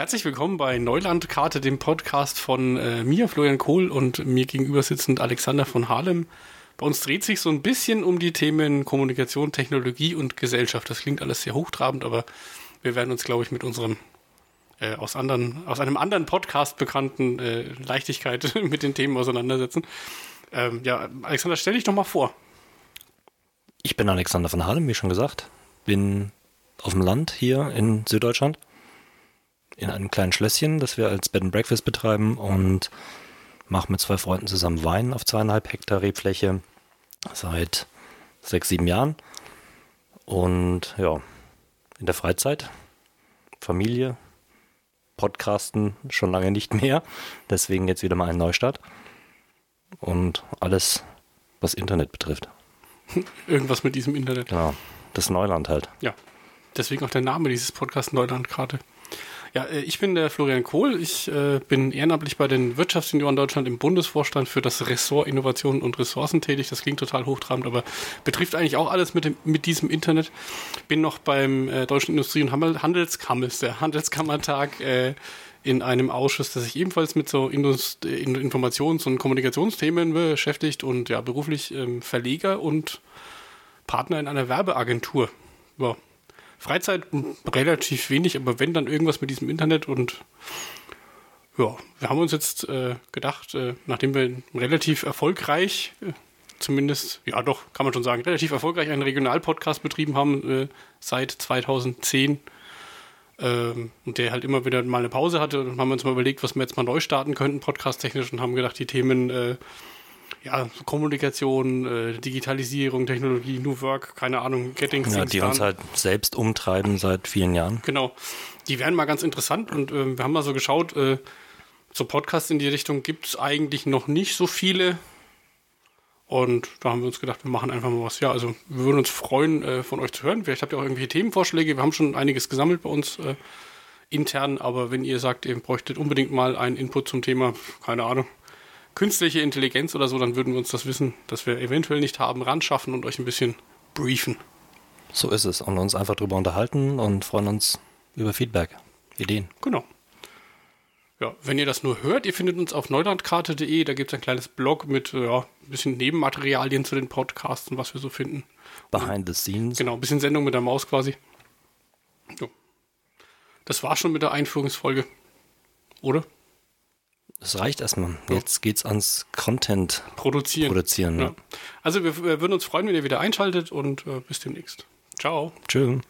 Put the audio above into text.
Herzlich willkommen bei Neulandkarte, dem Podcast von äh, mir, Florian Kohl, und mir gegenüber sitzend Alexander von Harlem. Bei uns dreht sich so ein bisschen um die Themen Kommunikation, Technologie und Gesellschaft. Das klingt alles sehr hochtrabend, aber wir werden uns, glaube ich, mit unserem äh, aus, anderen, aus einem anderen Podcast bekannten äh, Leichtigkeit mit den Themen auseinandersetzen. Ähm, ja, Alexander, stell dich doch mal vor. Ich bin Alexander von Harlem, wie schon gesagt. Bin auf dem Land hier in Süddeutschland in einem kleinen Schlösschen, das wir als Bed and Breakfast betreiben und mache mit zwei Freunden zusammen Wein auf zweieinhalb Hektar Rebfläche seit sechs, sieben Jahren. Und ja, in der Freizeit, Familie, Podcasten schon lange nicht mehr. Deswegen jetzt wieder mal ein Neustart. Und alles, was Internet betrifft. Irgendwas mit diesem Internet. Genau, das Neuland halt. Ja, deswegen auch der Name dieses Podcasts Neulandkarte. Ja, äh, ich bin der Florian Kohl. Ich äh, bin ehrenamtlich bei den Wirtschaftssenioren Deutschland im Bundesvorstand für das Ressort Innovation und Ressourcen tätig. Das klingt total hochtrabend, aber betrifft eigentlich auch alles mit, dem, mit diesem Internet. Bin noch beim äh, Deutschen Industrie- und Handelskammer, der Handelskammertag, äh, in einem Ausschuss, der sich ebenfalls mit so Indust Informations- und Kommunikationsthemen beschäftigt und ja, beruflich ähm, Verleger und Partner in einer Werbeagentur. Ja, Freizeit relativ wenig, aber wenn dann irgendwas mit diesem Internet und ja, wir haben uns jetzt äh, gedacht, äh, nachdem wir relativ erfolgreich, äh, zumindest, ja doch, kann man schon sagen, relativ erfolgreich einen Regionalpodcast betrieben haben äh, seit 2010 ähm, und der halt immer wieder mal eine Pause hatte und haben uns mal überlegt, was wir jetzt mal neu starten könnten, podcast-technisch und haben gedacht, die Themen äh, ja, Kommunikation, äh, Digitalisierung, Technologie, New Work, keine Ahnung, Getting ja, Die uns halt selbst umtreiben seit vielen Jahren. Genau. Die wären mal ganz interessant und äh, wir haben mal so geschaut, äh, so Podcasts in die Richtung gibt es eigentlich noch nicht so viele. Und da haben wir uns gedacht, wir machen einfach mal was. Ja, also wir würden uns freuen, äh, von euch zu hören. Vielleicht habt ihr auch irgendwelche Themenvorschläge. Wir haben schon einiges gesammelt bei uns äh, intern, aber wenn ihr sagt, ihr bräuchtet unbedingt mal einen Input zum Thema, keine Ahnung, künstliche Intelligenz oder so, dann würden wir uns das Wissen, das wir eventuell nicht haben, ran schaffen und euch ein bisschen briefen. So ist es. Und uns einfach drüber unterhalten und freuen uns über Feedback, Ideen. Genau. Ja, wenn ihr das nur hört, ihr findet uns auf neulandkarte.de, da gibt es ein kleines Blog mit ja, ein bisschen Nebenmaterialien zu den Podcasts und was wir so finden. Behind the scenes. Genau, ein bisschen Sendung mit der Maus quasi. Jo. Das war schon mit der Einführungsfolge. Oder? Das reicht erstmal. Jetzt geht's ans Content produzieren. produzieren ja. Also wir, wir, würden uns freuen, wenn ihr wieder einschaltet und äh, bis demnächst. Ciao. Tschüss.